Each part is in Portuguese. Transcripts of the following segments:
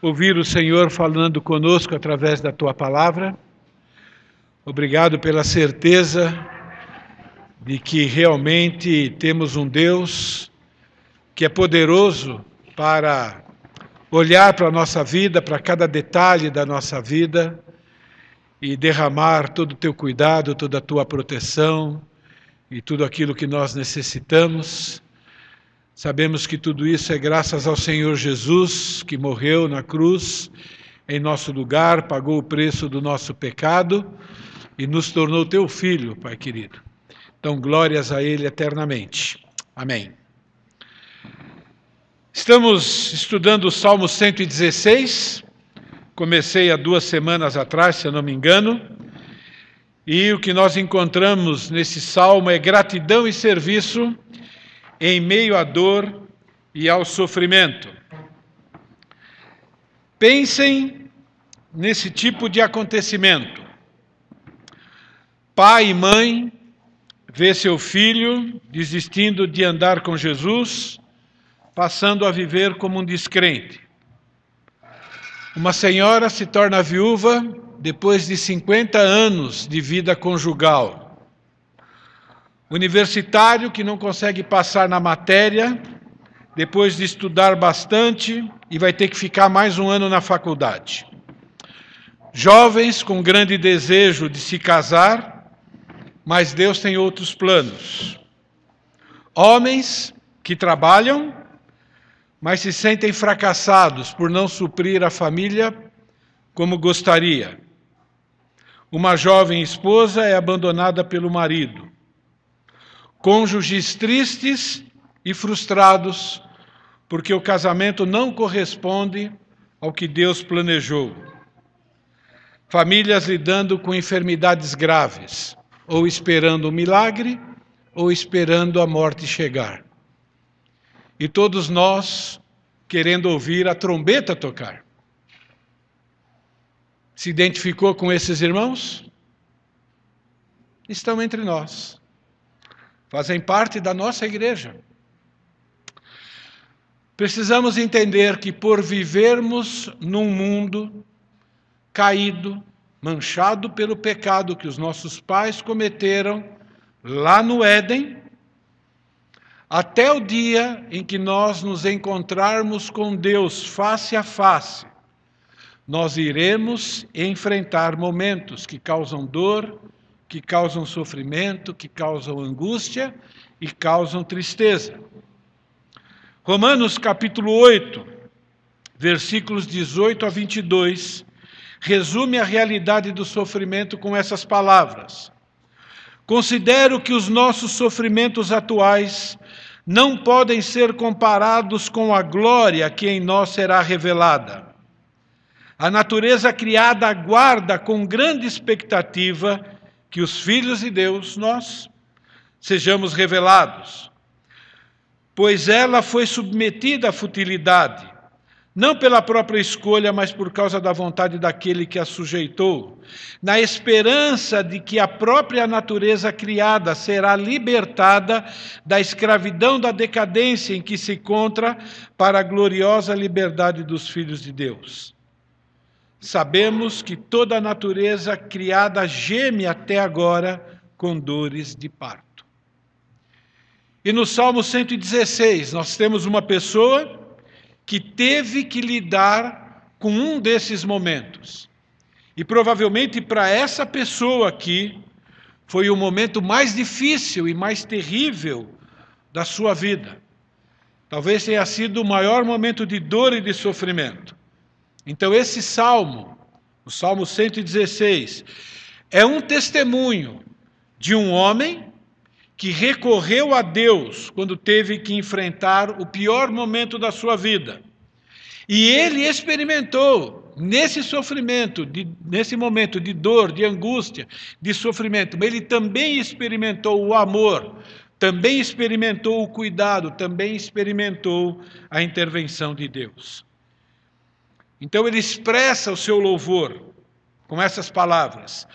ouvir o Senhor falando conosco através da tua palavra. Obrigado pela certeza de que realmente temos um Deus que é poderoso para olhar para a nossa vida, para cada detalhe da nossa vida e derramar todo o teu cuidado, toda a tua proteção e tudo aquilo que nós necessitamos. Sabemos que tudo isso é graças ao Senhor Jesus, que morreu na cruz em nosso lugar, pagou o preço do nosso pecado e nos tornou teu filho, Pai querido. Então, glórias a Ele eternamente. Amém. Estamos estudando o Salmo 116. Comecei há duas semanas atrás, se eu não me engano. E o que nós encontramos nesse salmo é gratidão e serviço em meio à dor e ao sofrimento. Pensem nesse tipo de acontecimento. Pai e mãe vê seu filho desistindo de andar com Jesus, passando a viver como um descrente. Uma senhora se torna viúva depois de 50 anos de vida conjugal universitário que não consegue passar na matéria, depois de estudar bastante e vai ter que ficar mais um ano na faculdade. Jovens com grande desejo de se casar, mas Deus tem outros planos. Homens que trabalham, mas se sentem fracassados por não suprir a família como gostaria. Uma jovem esposa é abandonada pelo marido cônjuges tristes e frustrados, porque o casamento não corresponde ao que Deus planejou. Famílias lidando com enfermidades graves, ou esperando um milagre, ou esperando a morte chegar. E todos nós querendo ouvir a trombeta tocar. Se identificou com esses irmãos? Estão entre nós fazem parte da nossa igreja. Precisamos entender que por vivermos num mundo caído, manchado pelo pecado que os nossos pais cometeram lá no Éden, até o dia em que nós nos encontrarmos com Deus face a face, nós iremos enfrentar momentos que causam dor, que causam sofrimento, que causam angústia e causam tristeza. Romanos capítulo 8, versículos 18 a 22, resume a realidade do sofrimento com essas palavras: Considero que os nossos sofrimentos atuais não podem ser comparados com a glória que em nós será revelada. A natureza criada aguarda com grande expectativa que os filhos de Deus, nós, sejamos revelados. Pois ela foi submetida à futilidade, não pela própria escolha, mas por causa da vontade daquele que a sujeitou, na esperança de que a própria natureza criada será libertada da escravidão da decadência em que se encontra para a gloriosa liberdade dos filhos de Deus. Sabemos que toda a natureza criada geme até agora com dores de parto. E no Salmo 116, nós temos uma pessoa que teve que lidar com um desses momentos. E provavelmente para essa pessoa aqui, foi o momento mais difícil e mais terrível da sua vida. Talvez tenha sido o maior momento de dor e de sofrimento. Então, esse salmo, o Salmo 116, é um testemunho de um homem que recorreu a Deus quando teve que enfrentar o pior momento da sua vida. E ele experimentou nesse sofrimento, de, nesse momento de dor, de angústia, de sofrimento, ele também experimentou o amor, também experimentou o cuidado, também experimentou a intervenção de Deus. Então ele expressa o seu louvor com essas palavras: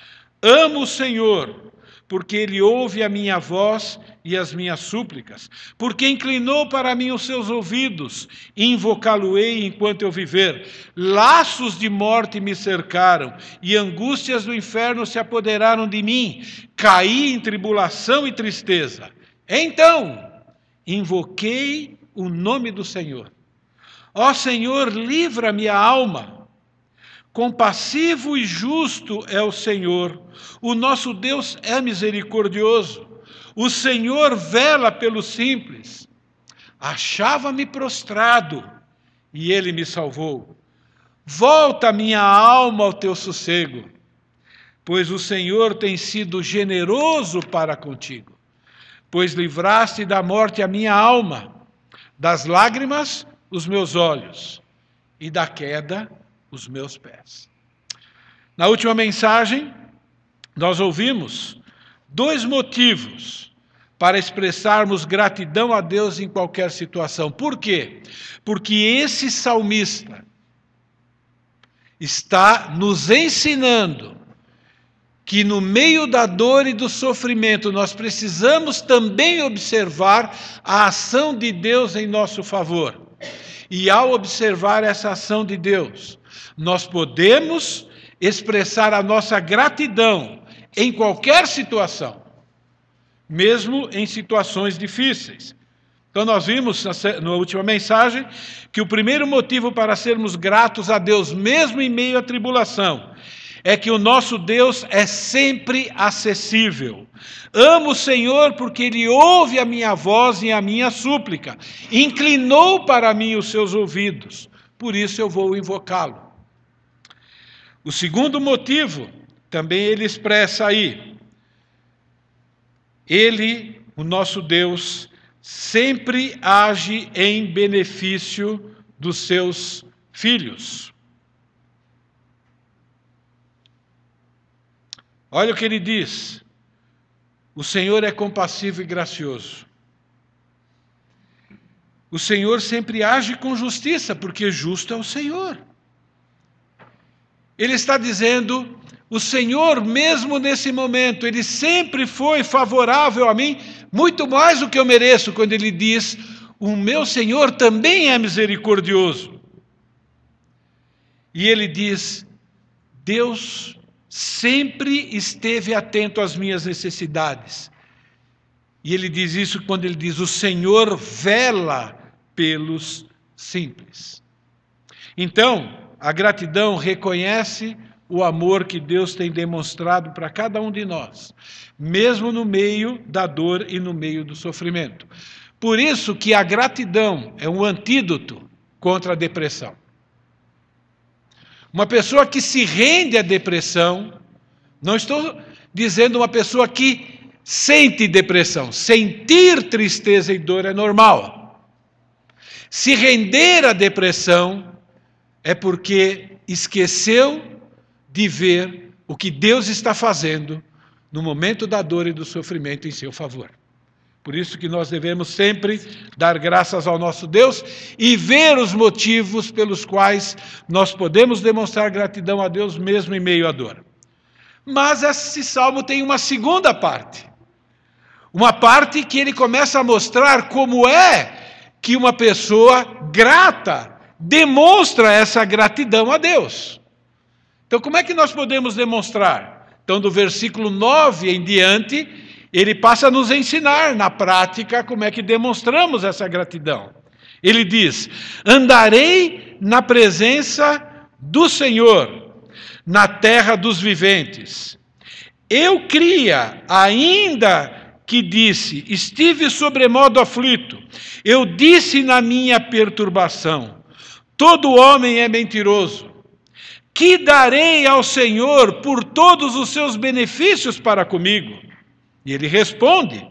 Amo o Senhor, porque ele ouve a minha voz e as minhas súplicas, porque inclinou para mim os seus ouvidos, invocá-lo-ei enquanto eu viver. Laços de morte me cercaram e angústias do inferno se apoderaram de mim. Caí em tribulação e tristeza. Então, invoquei o nome do Senhor. Ó Senhor, livra-me a alma. Compassivo e justo é o Senhor. O nosso Deus é misericordioso. O Senhor vela pelos simples. Achava-me prostrado e ele me salvou. Volta minha alma ao teu sossego, pois o Senhor tem sido generoso para contigo. Pois livraste da morte a minha alma, das lágrimas os meus olhos e da queda os meus pés. Na última mensagem, nós ouvimos dois motivos para expressarmos gratidão a Deus em qualquer situação. Por quê? Porque esse salmista está nos ensinando que no meio da dor e do sofrimento nós precisamos também observar a ação de Deus em nosso favor. E ao observar essa ação de Deus, nós podemos expressar a nossa gratidão em qualquer situação, mesmo em situações difíceis. Então, nós vimos na última mensagem que o primeiro motivo para sermos gratos a Deus, mesmo em meio à tribulação, é que o nosso Deus é sempre acessível. Amo o Senhor porque Ele ouve a minha voz e a minha súplica, inclinou para mim os seus ouvidos, por isso eu vou invocá-lo. O segundo motivo, também ele expressa aí, ele, o nosso Deus, sempre age em benefício dos seus filhos. Olha o que ele diz: o Senhor é compassivo e gracioso. O Senhor sempre age com justiça, porque justo é o Senhor. Ele está dizendo: o Senhor, mesmo nesse momento, ele sempre foi favorável a mim, muito mais do que eu mereço, quando ele diz: o meu Senhor também é misericordioso. E ele diz: Deus sempre esteve atento às minhas necessidades. E ele diz isso quando ele diz: O Senhor vela pelos simples. Então, a gratidão reconhece o amor que Deus tem demonstrado para cada um de nós, mesmo no meio da dor e no meio do sofrimento. Por isso que a gratidão é um antídoto contra a depressão. Uma pessoa que se rende à depressão, não estou dizendo uma pessoa que sente depressão. Sentir tristeza e dor é normal. Se render à depressão é porque esqueceu de ver o que Deus está fazendo no momento da dor e do sofrimento em seu favor. Por isso que nós devemos sempre dar graças ao nosso Deus e ver os motivos pelos quais nós podemos demonstrar gratidão a Deus mesmo em meio à dor. Mas esse salmo tem uma segunda parte. Uma parte que ele começa a mostrar como é que uma pessoa grata demonstra essa gratidão a Deus. Então, como é que nós podemos demonstrar? Então, do versículo 9 em diante, ele passa a nos ensinar na prática como é que demonstramos essa gratidão. Ele diz: Andarei na presença do Senhor, na terra dos viventes. Eu cria, ainda que disse, estive sobremodo aflito. Eu disse na minha perturbação: todo homem é mentiroso. Que darei ao Senhor por todos os seus benefícios para comigo? E ele responde: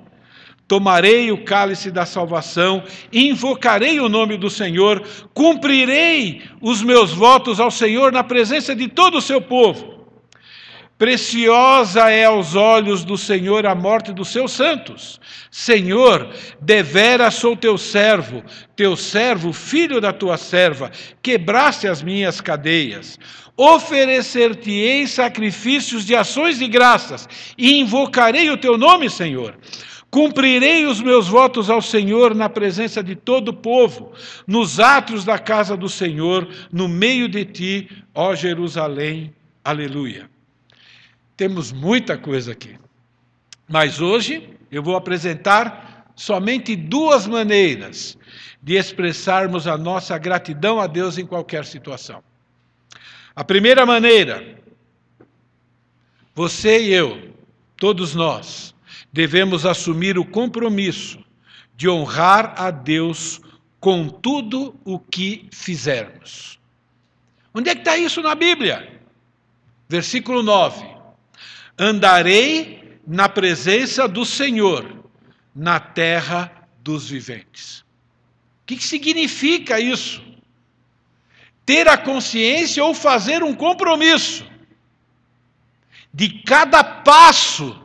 Tomarei o cálice da salvação, invocarei o nome do Senhor, cumprirei os meus votos ao Senhor na presença de todo o seu povo. Preciosa é aos olhos do Senhor a morte dos seus santos. Senhor, devera sou teu servo, teu servo, filho da tua serva, quebraste as minhas cadeias. Oferecer-te-ei sacrifícios de ações de graças e invocarei o teu nome, Senhor. Cumprirei os meus votos ao Senhor na presença de todo o povo, nos atos da casa do Senhor, no meio de ti, ó Jerusalém. Aleluia. Temos muita coisa aqui. Mas hoje eu vou apresentar somente duas maneiras de expressarmos a nossa gratidão a Deus em qualquer situação. A primeira maneira, você e eu, todos nós, devemos assumir o compromisso de honrar a Deus com tudo o que fizermos. Onde é que está isso na Bíblia? Versículo 9: Andarei na presença do Senhor, na terra dos viventes. O que, significa isso? Ter a consciência ou fazer um compromisso de cada passo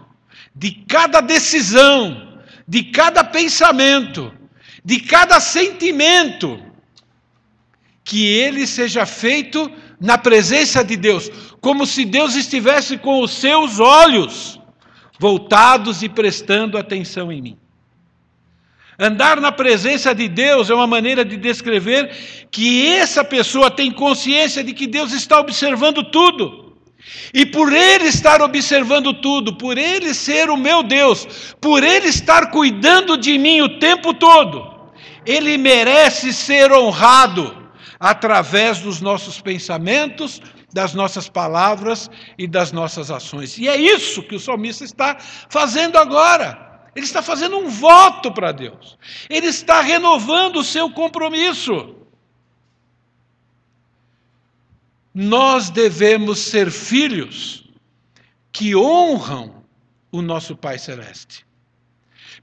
de cada decisão, de cada pensamento, de cada sentimento, que ele seja feito na presença de Deus, como se Deus estivesse com os seus olhos voltados e prestando atenção em mim. Andar na presença de Deus é uma maneira de descrever que essa pessoa tem consciência de que Deus está observando tudo. E por Ele estar observando tudo, por Ele ser o meu Deus, por Ele estar cuidando de mim o tempo todo, Ele merece ser honrado através dos nossos pensamentos, das nossas palavras e das nossas ações. E é isso que o salmista está fazendo agora. Ele está fazendo um voto para Deus. Ele está renovando o seu compromisso. nós devemos ser filhos que honram o nosso Pai Celeste.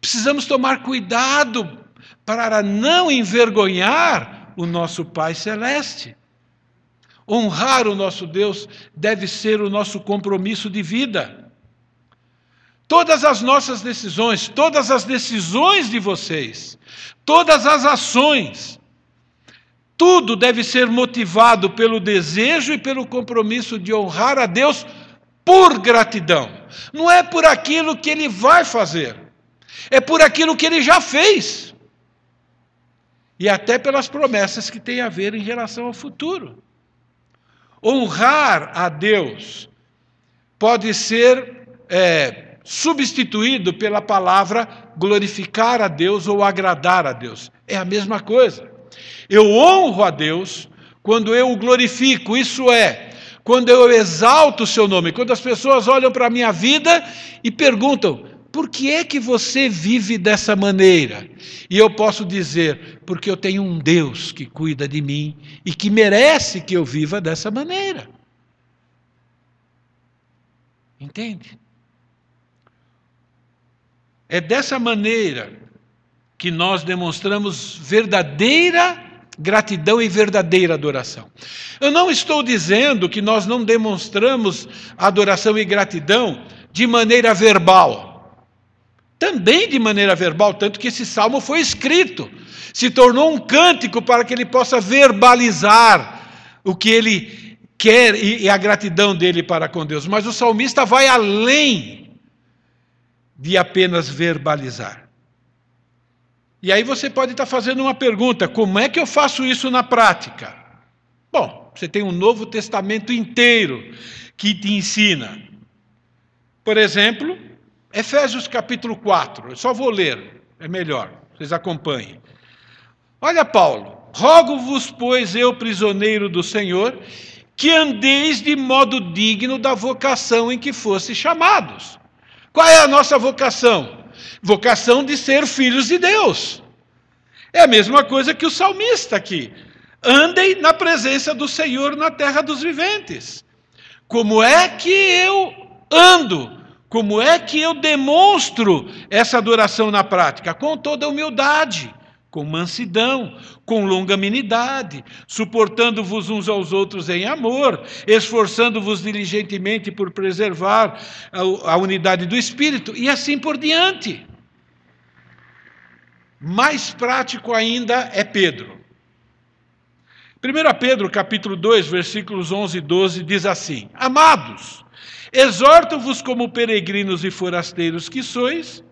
Precisamos tomar cuidado para não envergonhar o nosso Pai Celeste. Honrar o nosso Deus deve ser o nosso compromisso de vida. Todas as nossas decisões, todas as decisões de vocês, todas as ações, tudo deve ser motivado pelo desejo e pelo compromisso de honrar a Deus por gratidão. Não é por aquilo que ele vai fazer, é por aquilo que ele já fez. E até pelas promessas que tem a ver em relação ao futuro. Honrar a Deus pode ser é, substituído pela palavra glorificar a Deus ou agradar a Deus. É a mesma coisa. Eu honro a Deus quando eu o glorifico, isso é, quando eu exalto o seu nome, quando as pessoas olham para a minha vida e perguntam: por que é que você vive dessa maneira? E eu posso dizer: porque eu tenho um Deus que cuida de mim e que merece que eu viva dessa maneira. Entende? É dessa maneira que nós demonstramos verdadeira gratidão e verdadeira adoração. Eu não estou dizendo que nós não demonstramos adoração e gratidão de maneira verbal. Também de maneira verbal, tanto que esse salmo foi escrito, se tornou um cântico para que ele possa verbalizar o que ele quer e a gratidão dele para com Deus. Mas o salmista vai além de apenas verbalizar. E aí você pode estar fazendo uma pergunta: como é que eu faço isso na prática? Bom, você tem um Novo Testamento inteiro que te ensina. Por exemplo, Efésios capítulo 4. Eu só vou ler, é melhor, vocês acompanhem. Olha, Paulo: Rogo-vos, pois, eu, prisioneiro do Senhor, que andeis de modo digno da vocação em que fosse chamados. Qual é a nossa vocação? vocação de ser filhos de Deus. É a mesma coisa que o salmista aqui. Andem na presença do Senhor na terra dos viventes. Como é que eu ando? Como é que eu demonstro essa adoração na prática? Com toda humildade, com mansidão, com longanimidade, suportando-vos uns aos outros em amor, esforçando-vos diligentemente por preservar a, unidade do espírito e assim por diante. Mais prático ainda é Pedro. 1 Pedro, capítulo 2, versículos 11 e 12, diz assim: Amados, exorto-vos como peregrinos e forasteiros que sois,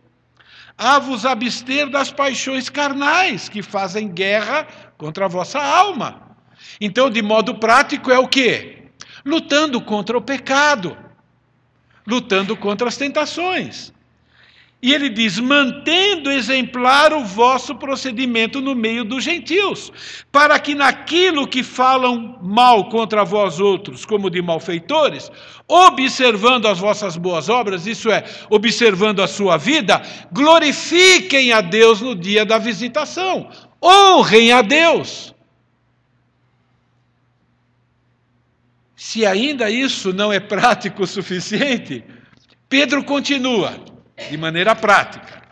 a vos abster das paixões carnais que fazem guerra contra a vossa alma. Então, de modo prático, é o que? Lutando contra o pecado, lutando contra as tentações. E ele diz: mantendo exemplar o vosso procedimento no meio dos gentios, para que naquilo que falam mal contra vós outros, como de malfeitores, observando as vossas boas obras, isso é, observando a sua vida, glorifiquem a Deus no dia da visitação, honrem a Deus. Se ainda isso não é prático o suficiente, Pedro continua de maneira prática.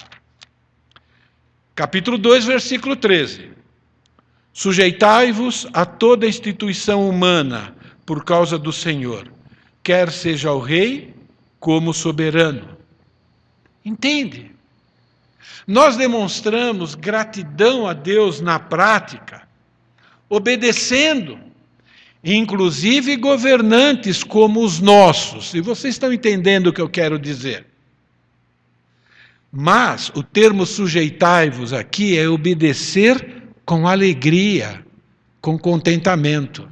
Capítulo 2, versículo 13. Sujeitai-vos a toda instituição humana por causa do Senhor, quer seja o rei como soberano. Entende? Nós demonstramos gratidão a Deus na prática, obedecendo, inclusive governantes como os nossos. E vocês estão entendendo o que eu quero dizer. Mas o termo sujeitai-vos aqui é obedecer com alegria, com contentamento.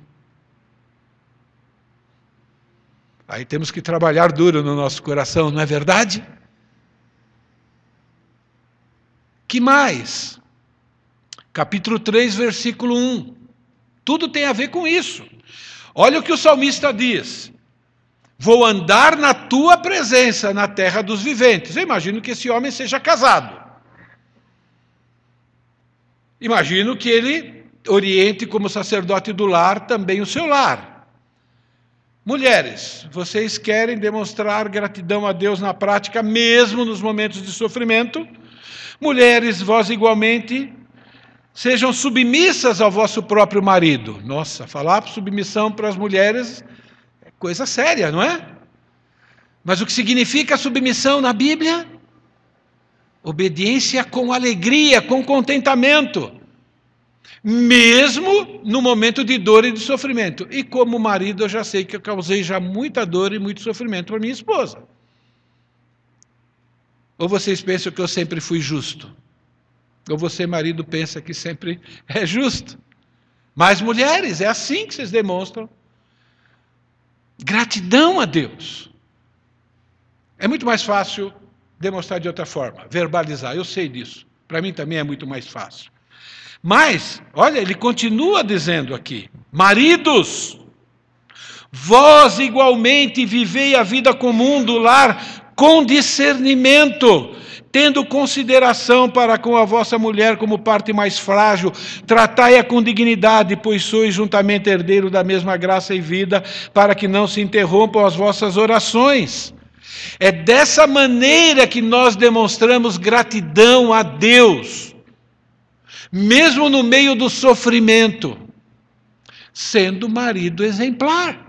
Aí temos que trabalhar duro no nosso coração, não é verdade? Que mais? Capítulo 3, versículo 1. Tudo tem a ver com isso. Olha o que o salmista diz: Vou andar na tua presença na terra dos viventes. Eu imagino que esse homem seja casado. Imagino que ele oriente como sacerdote do lar também o seu lar. Mulheres, vocês querem demonstrar gratidão a Deus na prática, mesmo nos momentos de sofrimento? Mulheres, vós igualmente sejam submissas ao vosso próprio marido. Nossa, falar submissão para as mulheres Coisa séria, não é? Mas o que significa submissão na Bíblia? Obediência com alegria, com contentamento, mesmo no momento de dor e de sofrimento. E como marido, eu já sei que eu causei já muita dor e muito sofrimento para minha esposa. Ou vocês pensam que eu sempre fui justo? Ou você, marido, pensa que sempre é justo? Mas mulheres, é assim que vocês demonstram Gratidão a Deus. É muito mais fácil demonstrar de outra forma, verbalizar, eu sei disso. Para mim também é muito mais fácil. Mas, olha, ele continua dizendo aqui: maridos, vós igualmente vivei a vida comum do lar com discernimento, tendo consideração para com a vossa mulher como parte mais frágil, tratai-a com dignidade, pois sois juntamente herdeiro da mesma graça e vida, para que não se interrompam as vossas orações. É dessa maneira que nós demonstramos gratidão a Deus, mesmo no meio do sofrimento, sendo marido exemplar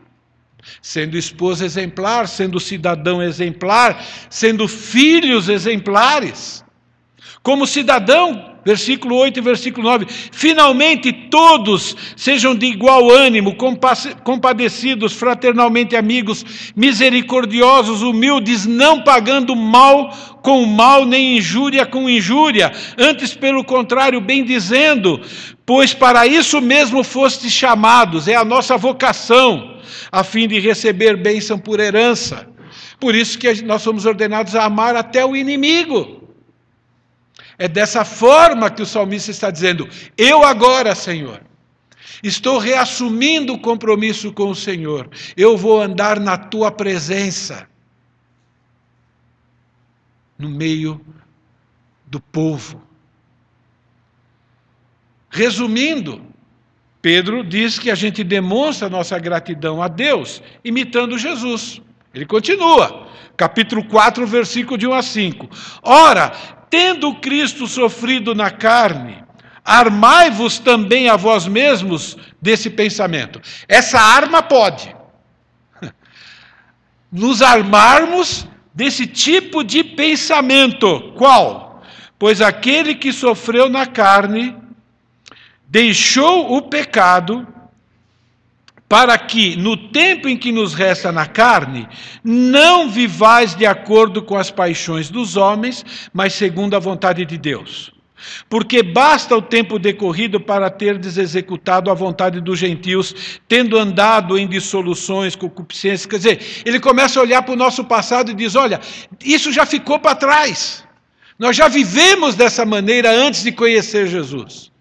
sendo esposa exemplar, sendo cidadão exemplar, sendo filhos exemplares. Como cidadão, versículo 8 e versículo 9: finalmente todos sejam de igual ânimo, compadecidos, fraternalmente amigos, misericordiosos, humildes, não pagando mal com mal, nem injúria com injúria, antes, pelo contrário, bem dizendo, pois para isso mesmo fostes chamados, é a nossa vocação a fim de receber bênção por herança. Por isso que nós somos ordenados a amar até o inimigo. É dessa forma que o salmista está dizendo: Eu agora, Senhor, estou reassumindo o compromisso com o Senhor, eu vou andar na tua presença, no meio do povo. Resumindo, Pedro diz que a gente demonstra nossa gratidão a Deus imitando Jesus. Ele continua, capítulo 4, versículo de 1 a 5. Ora, tendo Cristo sofrido na carne, armai-vos também a vós mesmos desse pensamento. Essa arma pode. Nos armarmos desse tipo de pensamento. Qual? Pois aquele que sofreu na carne deixou o pecado para que, no tempo em que nos resta na carne, não vivais de acordo com as paixões dos homens, mas segundo a vontade de Deus. Porque basta o tempo decorrido para terdes executado a vontade dos gentios, tendo andado em dissoluções, concupiscências. Quer dizer, ele começa a olhar para o nosso passado e diz: olha, isso já ficou para trás. Nós já vivemos dessa maneira antes de conhecer Jesus.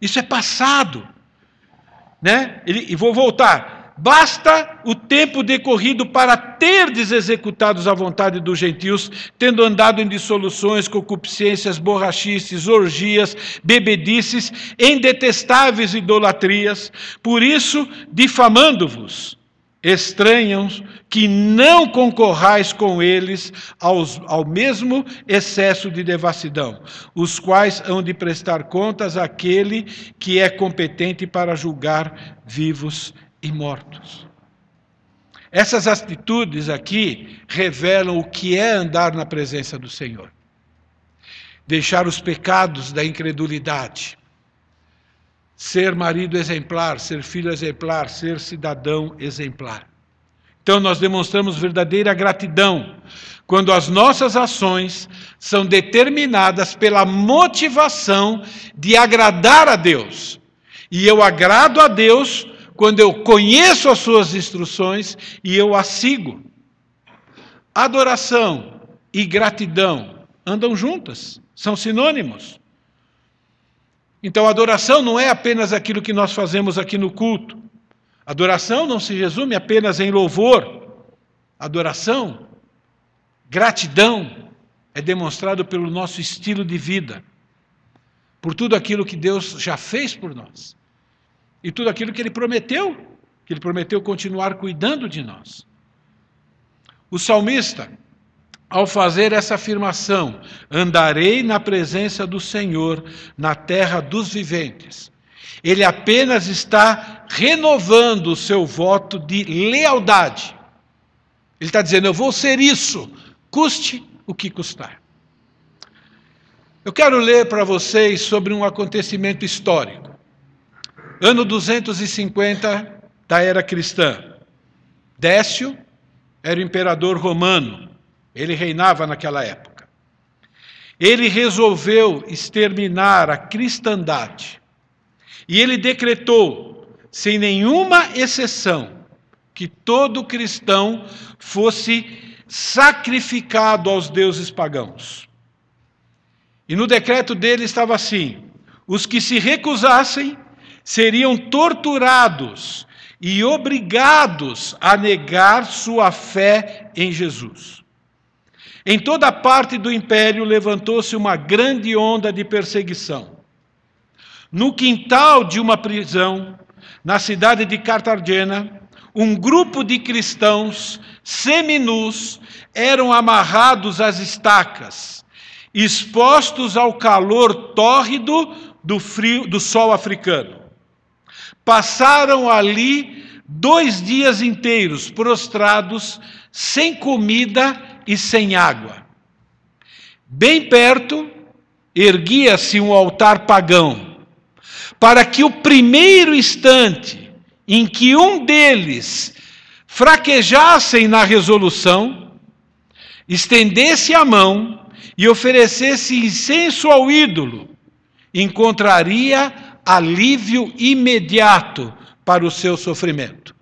Isso é passado. Né? E vou voltar. Basta o tempo decorrido para terdes executados a vontade dos gentios, tendo andado em dissoluções, concupiscências, borrachices, orgias, bebedices, em detestáveis idolatrias, por isso, difamando-vos, estranham que não concorrais com eles aos, ao mesmo excesso de devassidão, os quais hão de prestar contas àquele que é competente para julgar vivos e mortos. Essas atitudes aqui revelam o que é andar na presença do Senhor. Deixar os pecados da incredulidade. Ser marido exemplar, ser filho exemplar, ser cidadão exemplar. Então nós demonstramos verdadeira gratidão quando as nossas ações são determinadas pela motivação de agradar a Deus. E eu agrado a Deus quando eu conheço as suas instruções e eu as sigo. Adoração e gratidão andam juntas, são sinônimos. Então, adoração não é apenas aquilo que nós fazemos aqui no culto. Adoração não se resume apenas em louvor. Adoração, gratidão, é demonstrado pelo nosso estilo de vida, por tudo aquilo que Deus já fez por nós e tudo aquilo que ele prometeu, que ele prometeu continuar cuidando de nós. O salmista, ao fazer essa afirmação, andarei na presença do Senhor na terra dos viventes. Ele apenas está renovando o seu voto de lealdade. Ele está dizendo: Eu vou ser isso, custe o que custar. Eu quero ler para vocês sobre um acontecimento histórico. Ano 250 da era cristã. Décio era o imperador romano. Ele reinava naquela época. Ele resolveu exterminar a cristandade. E ele decretou, sem nenhuma exceção, que todo cristão fosse sacrificado aos deuses pagãos. E no decreto dele estava assim: os que se recusassem seriam torturados e obrigados a negar sua fé em Jesus. Em toda parte do império levantou-se uma grande onda de perseguição. No quintal de uma prisão, na cidade de Cartagena, um grupo de cristãos seminus eram amarrados às estacas, expostos ao calor tórrido do frio do sol africano. Passaram ali dois dias inteiros prostrados, sem comida e sem água. Bem perto, erguia-se um altar pagão, para que o primeiro instante em que um deles fraquejassem na resolução, estendesse a mão e oferecesse incenso ao ídolo, encontraria alívio imediato para o seu sofrimento.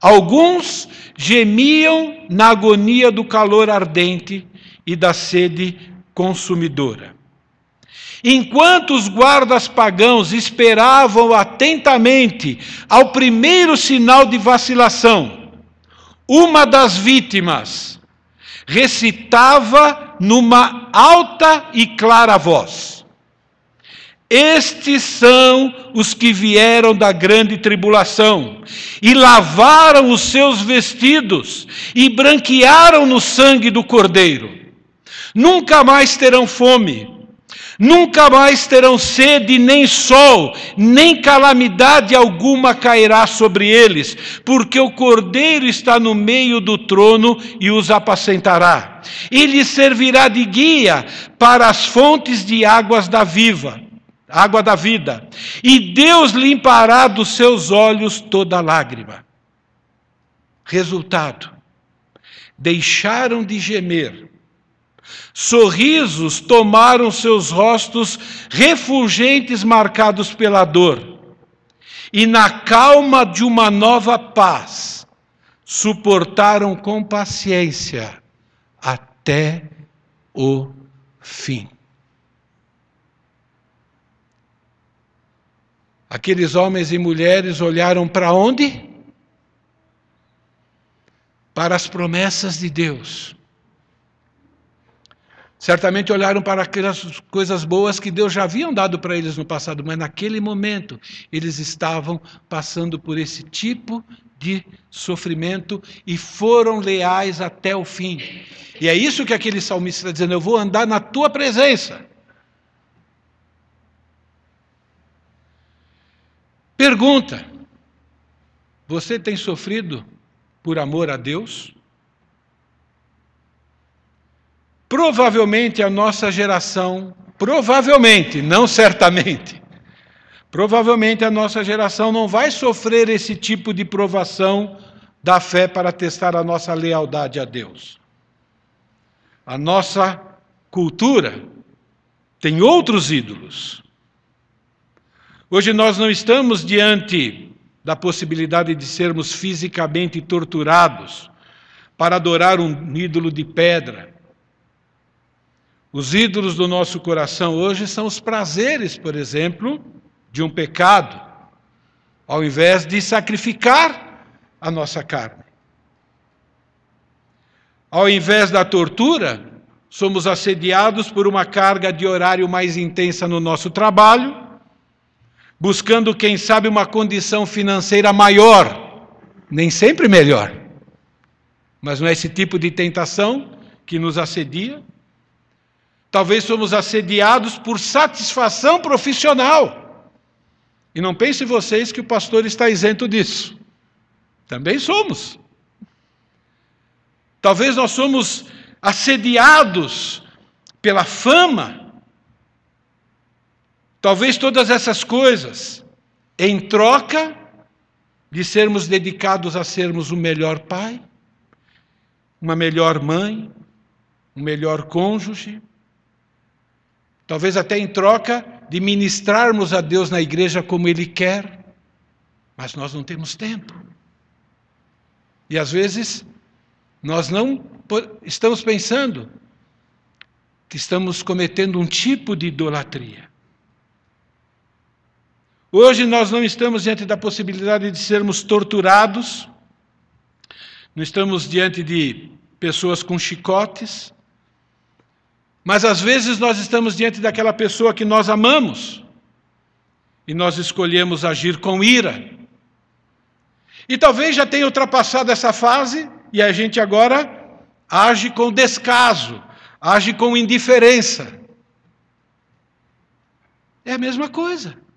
Alguns gemiam na agonia do calor ardente e da sede consumidora. Enquanto os guardas pagãos esperavam atentamente ao primeiro sinal de vacilação, uma das vítimas recitava numa alta e clara voz: estes são os que vieram da grande tribulação e lavaram os seus vestidos e branquearam no sangue do Cordeiro. Nunca mais terão fome, Nunca mais terão sede, nem sol, nem calamidade alguma cairá sobre eles, porque o Cordeiro está no meio do trono e os apacentará. Ele servirá de guia para as fontes de águas da viva, água da vida, e Deus limpará dos seus olhos toda lágrima. Resultado: deixaram de gemer Sorrisos tomaram seus rostos refulgentes, marcados pela dor. E na calma de uma nova paz, suportaram com paciência até o fim. Aqueles homens e mulheres olharam para onde? Para as promessas de Deus. Certamente olharam para aquelas coisas boas que Deus já havia dado para eles no passado, mas naquele momento eles estavam passando por esse tipo de sofrimento e foram leais até o fim. E é isso que aquele salmista está dizendo: eu vou andar na tua presença. Pergunta: você tem sofrido por amor a Deus? Provavelmente a nossa geração, provavelmente, não certamente, provavelmente a nossa geração não vai sofrer esse tipo de provação da fé para testar a nossa lealdade a Deus. A nossa cultura tem outros ídolos. Hoje nós não estamos diante da possibilidade de sermos fisicamente torturados para adorar um ídolo de pedra os ídolos do nosso coração hoje são os prazeres, por exemplo, de um pecado, ao invés de sacrificar a nossa carne. Ao invés da tortura, somos assediados por uma carga de horário mais intensa no nosso trabalho, buscando, quem sabe, uma condição financeira maior, nem sempre melhor. Mas não é esse tipo de tentação que nos assedia? Talvez somos assediados por satisfação profissional. E não pensem vocês que o pastor está isento disso. Também somos. Talvez nós somos assediados pela fama. Talvez todas essas coisas, em troca de sermos dedicados a sermos o melhor pai, uma melhor mãe, um melhor cônjuge, Talvez até em troca de ministrarmos a Deus na igreja como Ele quer, mas nós não temos tempo. E às vezes nós não estamos pensando que estamos cometendo um tipo de idolatria. Hoje nós não estamos diante da possibilidade de sermos torturados, não estamos diante de pessoas com chicotes, mas às vezes nós estamos diante daquela pessoa que nós amamos e nós escolhemos agir com ira. E talvez já tenha ultrapassado essa fase e a gente agora age com descaso, age com indiferença. É a mesma coisa.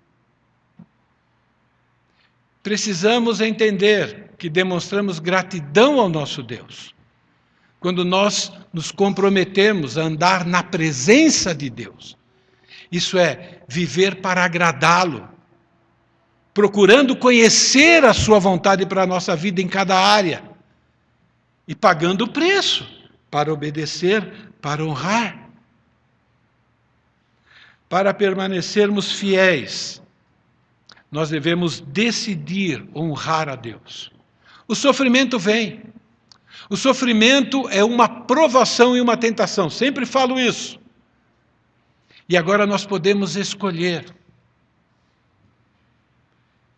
Precisamos entender que demonstramos gratidão ao nosso Deus quando nós nos comprometemos a andar na presença de Deus. Isso é, viver para agradá-lo, procurando conhecer a Sua vontade para a nossa vida em cada área e pagando o preço para obedecer, para honrar. Para permanecermos fiéis, nós devemos decidir honrar a Deus. O sofrimento vem, o sofrimento é uma provação e uma tentação, sempre falo isso. E agora nós podemos escolher.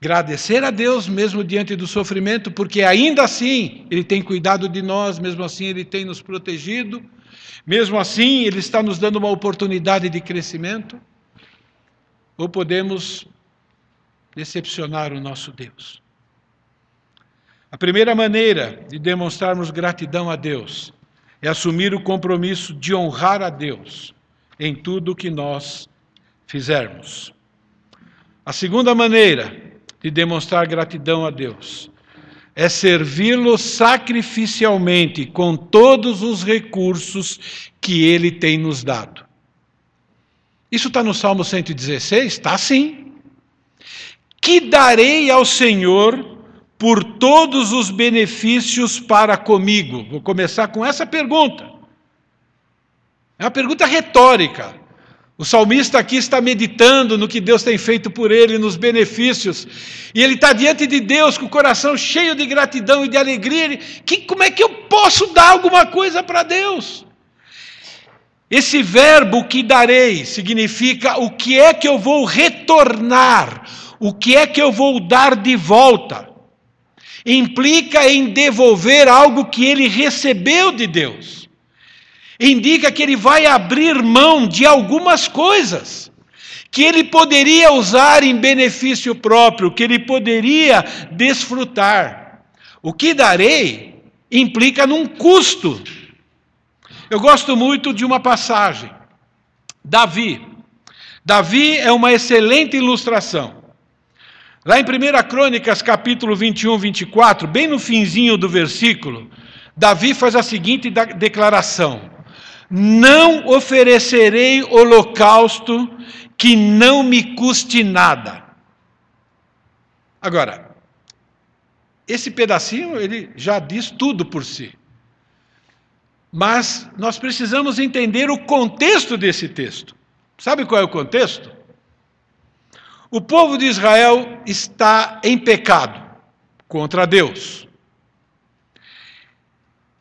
Agradecer a Deus mesmo diante do sofrimento, porque ainda assim Ele tem cuidado de nós, mesmo assim Ele tem nos protegido, mesmo assim Ele está nos dando uma oportunidade de crescimento. Ou podemos decepcionar o nosso Deus. A primeira maneira de demonstrarmos gratidão a Deus é assumir o compromisso de honrar a Deus em tudo que nós fizermos. A segunda maneira de demonstrar gratidão a Deus é servi-lo sacrificialmente com todos os recursos que ele tem nos dado. Isso está no Salmo 116? Está sim. Que darei ao Senhor por todos os benefícios para comigo? Vou começar com essa pergunta. É uma pergunta retórica. O salmista aqui está meditando no que Deus tem feito por ele, nos benefícios, e ele está diante de Deus com o coração cheio de gratidão e de alegria. Ele, que, como é que eu posso dar alguma coisa para Deus? Esse verbo que darei significa o que é que eu vou retornar, o que é que eu vou dar de volta. Implica em devolver algo que ele recebeu de Deus indica que ele vai abrir mão de algumas coisas que ele poderia usar em benefício próprio, que ele poderia desfrutar. O que darei implica num custo. Eu gosto muito de uma passagem. Davi. Davi é uma excelente ilustração. Lá em 1 Crônicas, capítulo 21, 24, bem no finzinho do versículo, Davi faz a seguinte declaração: não oferecerei holocausto que não me custe nada. Agora, esse pedacinho ele já diz tudo por si. Mas nós precisamos entender o contexto desse texto. Sabe qual é o contexto? O povo de Israel está em pecado contra Deus.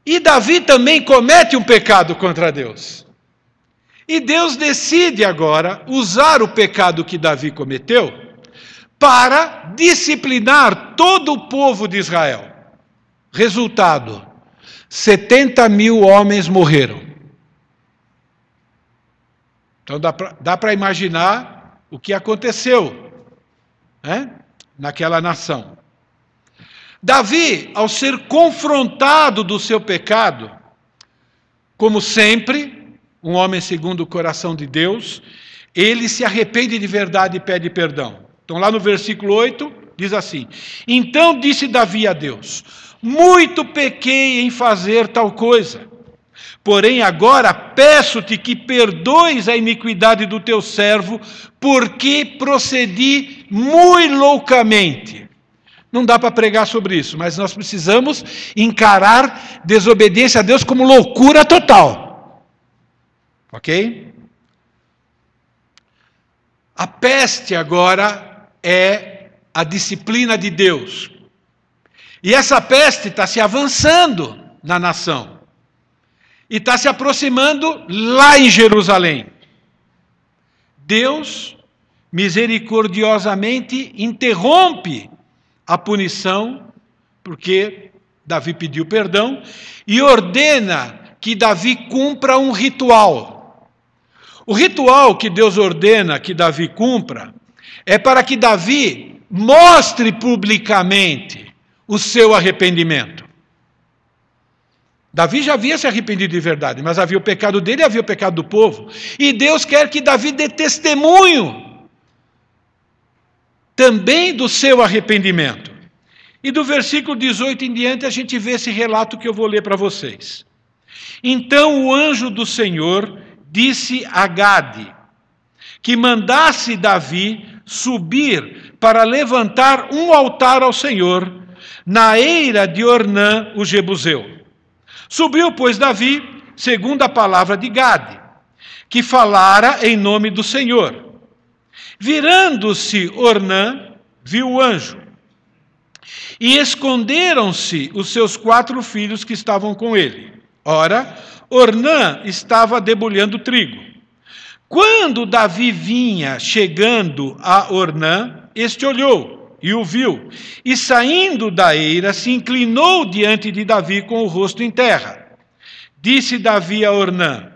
E Davi também comete um pecado contra Deus. E Deus decide agora usar o pecado que Davi cometeu para disciplinar todo o povo de Israel. Resultado: 70 mil homens morreram. Então dá para imaginar o que aconteceu né, naquela nação. Davi, ao ser confrontado do seu pecado, como sempre, um homem segundo o coração de Deus, ele se arrepende de verdade e pede perdão. Então, lá no versículo 8, diz assim: Então disse Davi a Deus: Muito pequei em fazer tal coisa. Porém, agora peço-te que perdoes a iniquidade do teu servo, porque procedi muito loucamente. Não dá para pregar sobre isso, mas nós precisamos encarar desobediência a Deus como loucura total. Ok? A peste agora é a disciplina de Deus. E essa peste está se avançando na nação. E está se aproximando lá em Jerusalém. Deus misericordiosamente interrompe a punição, porque Davi pediu perdão, e ordena que Davi cumpra um ritual. O ritual que Deus ordena que Davi cumpra é para que Davi mostre publicamente o seu arrependimento. Davi já havia se arrependido de verdade, mas havia o pecado dele e havia o pecado do povo. E Deus quer que Davi dê testemunho também do seu arrependimento. E do versículo 18 em diante a gente vê esse relato que eu vou ler para vocês. Então o anjo do Senhor disse a Gade que mandasse Davi subir para levantar um altar ao Senhor na eira de Ornã, o Jebuseu. Subiu, pois, Davi, segundo a palavra de Gade, que falara em nome do Senhor. Virando-se Ornã, viu o anjo. E esconderam-se os seus quatro filhos que estavam com ele. Ora, Ornã estava debulhando trigo. Quando Davi vinha chegando a Ornã, este olhou e o viu, e saindo da eira, se inclinou diante de Davi com o rosto em terra. Disse Davi a Ornã: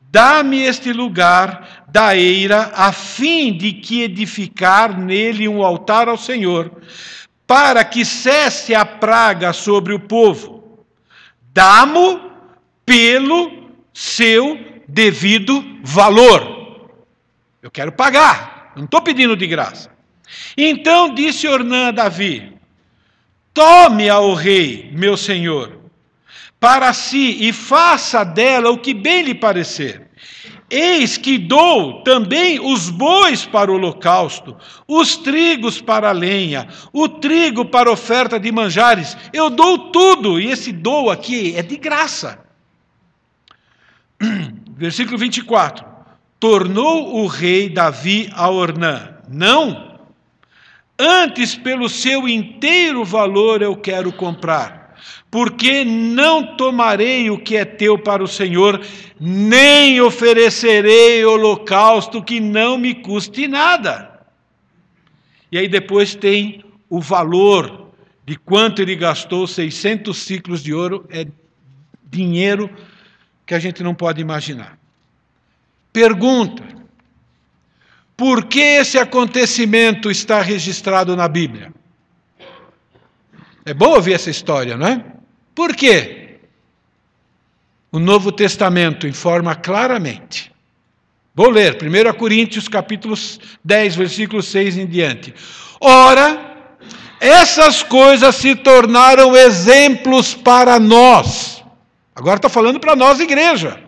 Dá-me este lugar da eira, a fim de que edificar nele um altar ao Senhor, para que cesse a praga sobre o povo. Dá-mo pelo seu devido valor. Eu quero pagar, não estou pedindo de graça. Então disse Ornã a Davi: Tome ao rei, meu senhor, para si e faça dela o que bem lhe parecer. Eis que dou também os bois para o holocausto, os trigos para a lenha, o trigo para oferta de manjares. Eu dou tudo, e esse dou aqui é de graça. Versículo 24: Tornou o rei Davi a Ornã: Não, antes pelo seu inteiro valor eu quero comprar porque não tomarei o que é teu para o Senhor, nem oferecerei holocausto que não me custe nada. E aí depois tem o valor de quanto ele gastou, 600 ciclos de ouro, é dinheiro que a gente não pode imaginar. Pergunta: por que esse acontecimento está registrado na Bíblia? É bom ouvir essa história, não é? Por quê? O Novo Testamento informa claramente. Vou ler 1 Coríntios capítulo 10, versículo 6 em diante. Ora, essas coisas se tornaram exemplos para nós. Agora está falando para nós, igreja.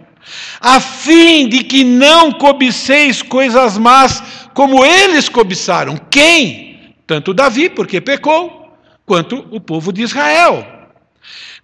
A fim de que não cobiceis coisas más como eles cobiçaram. Quem? Tanto Davi, porque pecou, quanto o povo de Israel.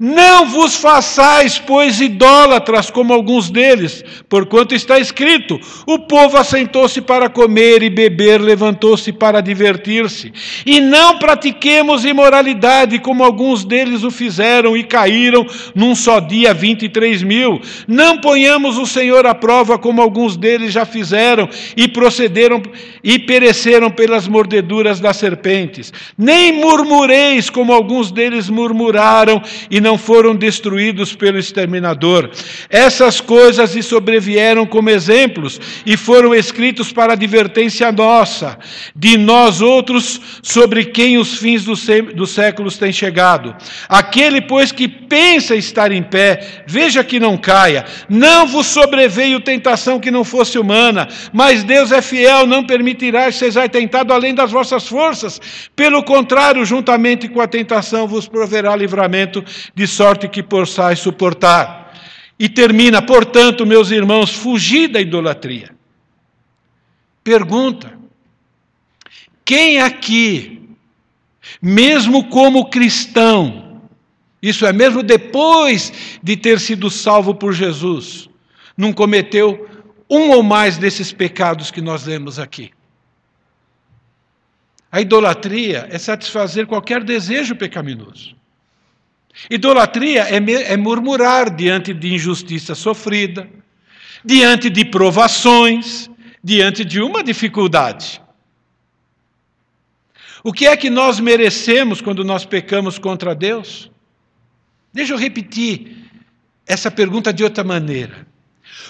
Não vos façais, pois, idólatras como alguns deles, porquanto está escrito: o povo assentou-se para comer e beber, levantou-se para divertir-se. E não pratiquemos imoralidade como alguns deles o fizeram e caíram num só dia 23 mil. Não ponhamos o Senhor à prova como alguns deles já fizeram e procederam e pereceram pelas mordeduras das serpentes. Nem murmureis como alguns deles murmuraram e não não foram destruídos pelo exterminador. Essas coisas lhe sobrevieram como exemplos e foram escritos para advertência nossa, de nós outros, sobre quem os fins dos séculos têm chegado. Aquele, pois, que pensa estar em pé, veja que não caia. Não vos sobreveio tentação que não fosse humana, mas Deus é fiel, não permitirá que sejais tentado além das vossas forças. Pelo contrário, juntamente com a tentação, vos proverá livramento de sorte que possais suportar. E termina, portanto, meus irmãos, fugir da idolatria. Pergunta: quem aqui, mesmo como cristão, isso é, mesmo depois de ter sido salvo por Jesus, não cometeu um ou mais desses pecados que nós lemos aqui? A idolatria é satisfazer qualquer desejo pecaminoso. Idolatria é, é murmurar diante de injustiça sofrida, diante de provações, diante de uma dificuldade. O que é que nós merecemos quando nós pecamos contra Deus? Deixa eu repetir essa pergunta de outra maneira.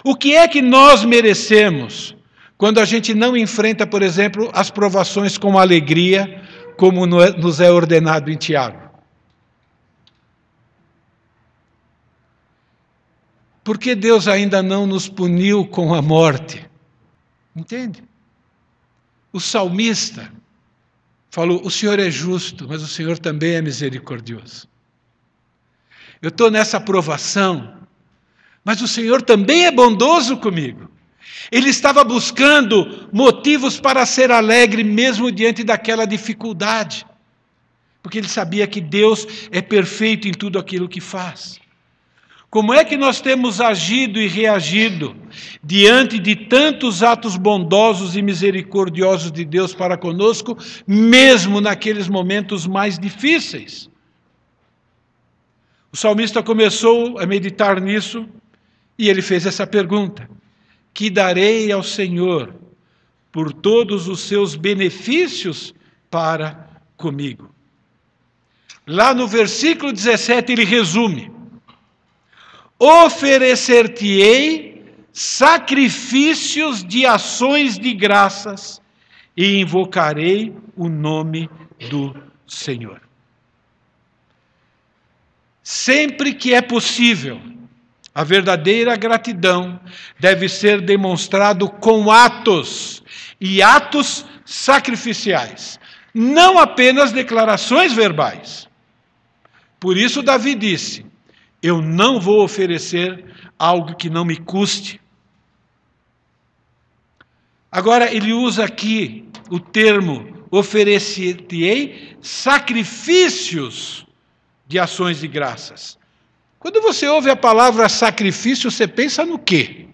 O que é que nós merecemos quando a gente não enfrenta, por exemplo, as provações com alegria, como nos é ordenado em Tiago? Por que Deus ainda não nos puniu com a morte? Entende? O salmista falou: O Senhor é justo, mas o Senhor também é misericordioso. Eu estou nessa aprovação, mas o Senhor também é bondoso comigo. Ele estava buscando motivos para ser alegre, mesmo diante daquela dificuldade, porque ele sabia que Deus é perfeito em tudo aquilo que faz. Como é que nós temos agido e reagido diante de tantos atos bondosos e misericordiosos de Deus para conosco, mesmo naqueles momentos mais difíceis? O salmista começou a meditar nisso e ele fez essa pergunta: Que darei ao Senhor por todos os seus benefícios para comigo? Lá no versículo 17 ele resume: oferecer-te-ei sacrifícios de ações de graças e invocarei o nome do Senhor. Sempre que é possível, A verdadeira gratidão deve ser demonstrado com atos e atos sacrificiais, não apenas declarações verbais. Por isso Davi disse: Eu não vou oferecer algo que não me custe. Agora ele usa aqui o termo oferecer-te-ei sacrifícios de ações de graças. Quando você ouve a palavra sacrifício, você pensa no quê?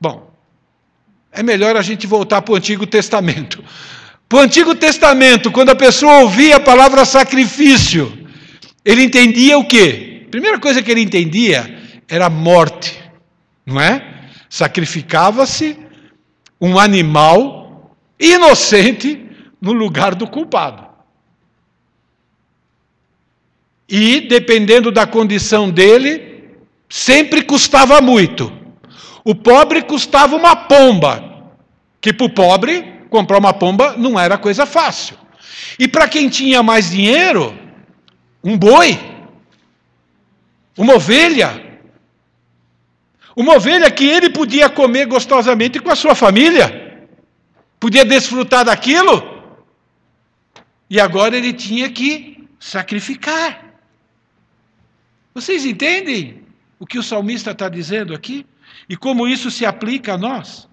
Bom, é melhor a gente voltar para o Antigo Testamento. Para o Antigo Testamento, quando a pessoa ouvia a palavra sacrifício, ele entendia o quê? Primeira coisa que ele entendia era morte, não é? Sacrificava-se um animal inocente no lugar do culpado. E, dependendo da condição dele, sempre custava muito. O pobre custava uma pomba, que para o pobre, comprar uma pomba não era coisa fácil. E para quem tinha mais dinheiro, um boi, uma ovelha. Uma ovelha que ele podia comer gostosamente com a sua família, podia desfrutar daquilo, e agora ele tinha que sacrificar. Vocês entendem o que o salmista está dizendo aqui? E como isso se aplica a nós?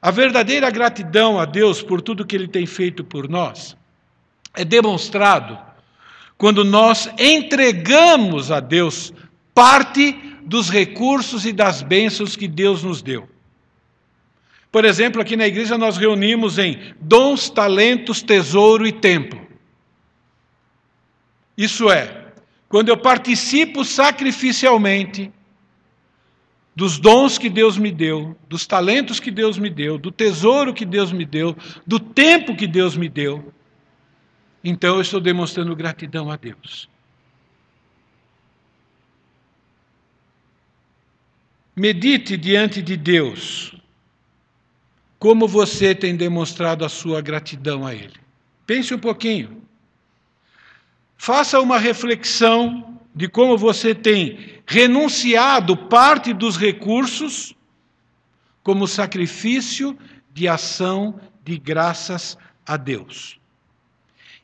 A verdadeira gratidão a Deus por tudo que Ele tem feito por nós é demonstrado quando nós entregamos a Deus parte dos recursos e das bênçãos que Deus nos deu. Por exemplo, aqui na igreja nós reunimos em dons, talentos, tesouro e tempo. Isso é, quando eu participo sacrificialmente dos dons que Deus me deu, dos talentos que Deus me deu, do tesouro que Deus me deu, do tempo que Deus me deu, então eu estou demonstrando gratidão a Deus. Medite diante de Deus como você tem demonstrado a sua gratidão a Ele. Pense um pouquinho. Faça uma reflexão de como você tem renunciado parte dos recursos como sacrifício de ação de graças a Deus.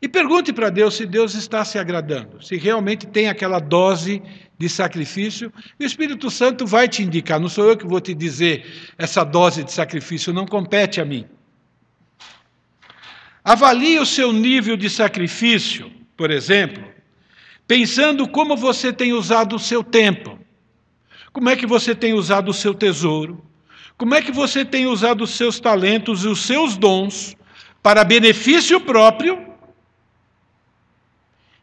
E pergunte para Deus se Deus está se agradando, se realmente tem aquela dose de sacrifício, e o Espírito Santo vai te indicar, não sou eu que vou te dizer essa dose de sacrifício, não compete a mim. Avalie o seu nível de sacrifício por exemplo, pensando como você tem usado o seu tempo, como é que você tem usado o seu tesouro, como é que você tem usado os seus talentos e os seus dons para benefício próprio.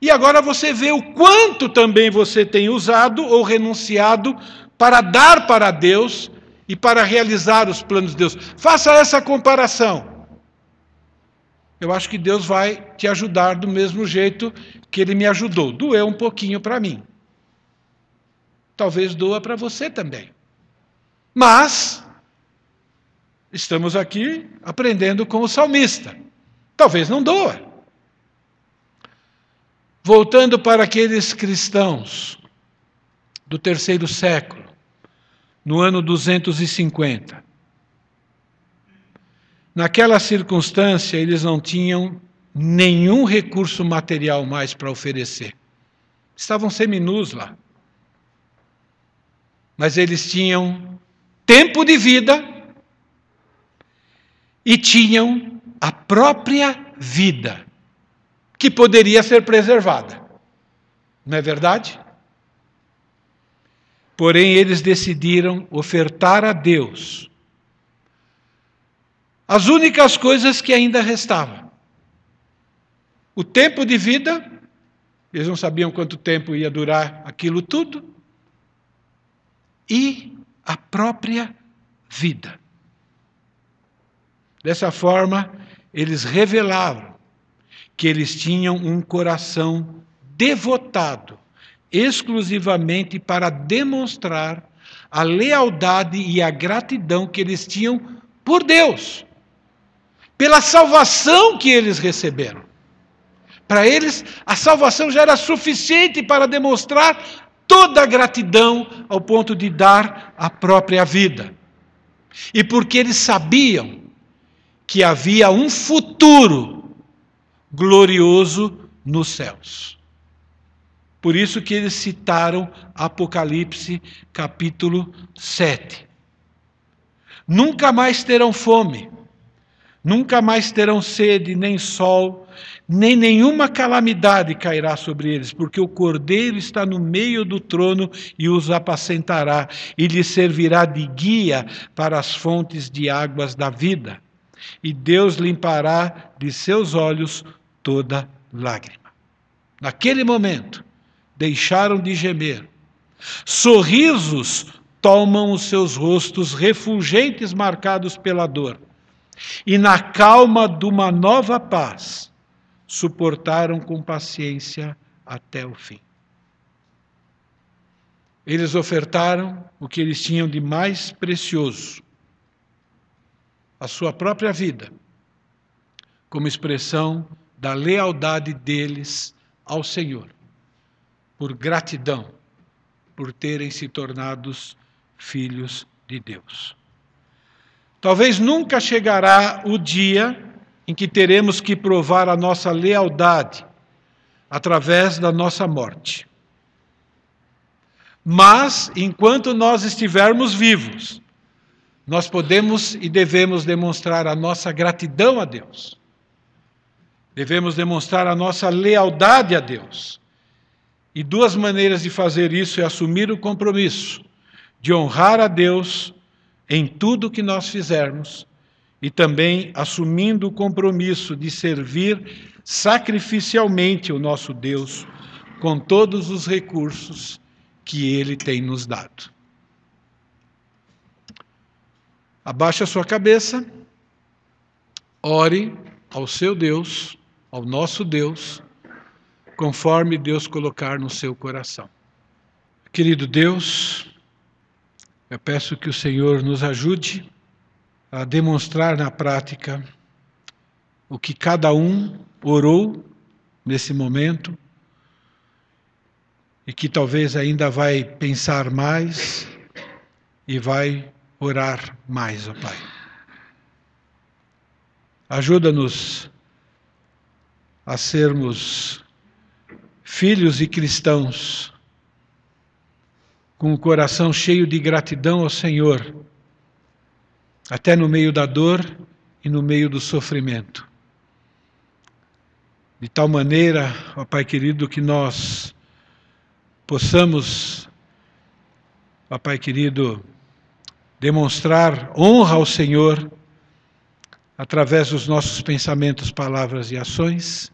E agora você vê o quanto também você tem usado ou renunciado para dar para Deus e para realizar os planos de Deus. Faça essa comparação eu acho que Deus vai te ajudar do mesmo jeito que Ele me ajudou. Doeu um pouquinho para mim. Talvez doa para você também. Mas, estamos aqui aprendendo com o salmista. Talvez não doa. Voltando para aqueles cristãos do terceiro século, no ano 250. Naquela circunstância, eles não tinham nenhum recurso material mais para oferecer. Estavam seminus lá. Mas eles tinham tempo de vida e tinham a própria vida, que poderia ser preservada. Não é verdade? Porém, eles decidiram ofertar a Deus as únicas coisas que ainda restavam. O tempo de vida, eles não sabiam quanto tempo ia durar aquilo tudo, e a própria vida. Dessa forma, eles revelaram que eles tinham um coração devotado exclusivamente para demonstrar a lealdade e a gratidão que eles tinham por Deus pela salvação que eles receberam. Para eles, a salvação já era suficiente para demonstrar toda a gratidão ao ponto de dar a própria vida. E porque eles sabiam que havia um futuro glorioso nos céus. Por isso que eles citaram Apocalipse capítulo 7. Nunca mais terão fome, nunca mais terão sede, nem sol, nem nenhuma calamidade cairá sobre eles, porque o Cordeiro está no meio do trono e os apacentará, e lhes servirá de guia para as fontes de águas da vida. E Deus limpará de seus olhos toda lágrima. Naquele momento, deixaram de gemer. Sorrisos tomam os seus rostos refulgentes marcados pela dor. E na calma de uma nova paz, suportaram com paciência até o fim. Eles ofertaram o que eles tinham de mais precioso, a sua própria vida, como expressão da lealdade deles ao Senhor, por gratidão por terem se tornados filhos de Deus. Talvez nunca chegará o dia em que teremos que provar a nossa lealdade através da nossa morte. Mas, enquanto nós estivermos vivos, nós podemos e devemos demonstrar a nossa gratidão a Deus. Devemos demonstrar a nossa lealdade a Deus. E duas maneiras de fazer isso é assumir o compromisso de honrar a Deus em tudo que nós fizermos e também assumindo o compromisso de servir sacrificialmente o nosso Deus com todos os recursos que Ele tem nos dado. Abaixe a sua cabeça, ore ao seu Deus, ao nosso Deus, conforme Deus colocar no seu coração. Querido Deus, eu peço que o Senhor nos ajude a demonstrar na prática o que cada um orou nesse momento e que talvez ainda vai pensar mais e vai orar mais, ó Pai. Ajuda-nos a sermos filhos e cristãos com o coração cheio de gratidão ao Senhor até no meio da dor e no meio do sofrimento. De tal maneira, ó Pai querido, que nós possamos, ó Pai querido, demonstrar honra ao Senhor através dos nossos pensamentos, palavras e ações.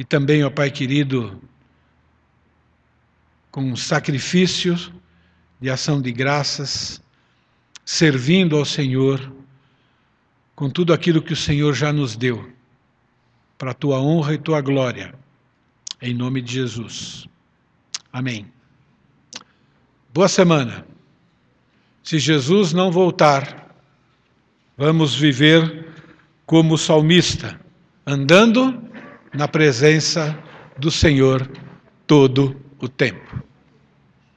E também, ó Pai querido, com sacrifícios de ação de graças, servindo ao Senhor com tudo aquilo que o Senhor já nos deu, para a tua honra e tua glória, em nome de Jesus. Amém. Boa semana. Se Jesus não voltar, vamos viver como salmista, andando na presença do Senhor todo o tempo.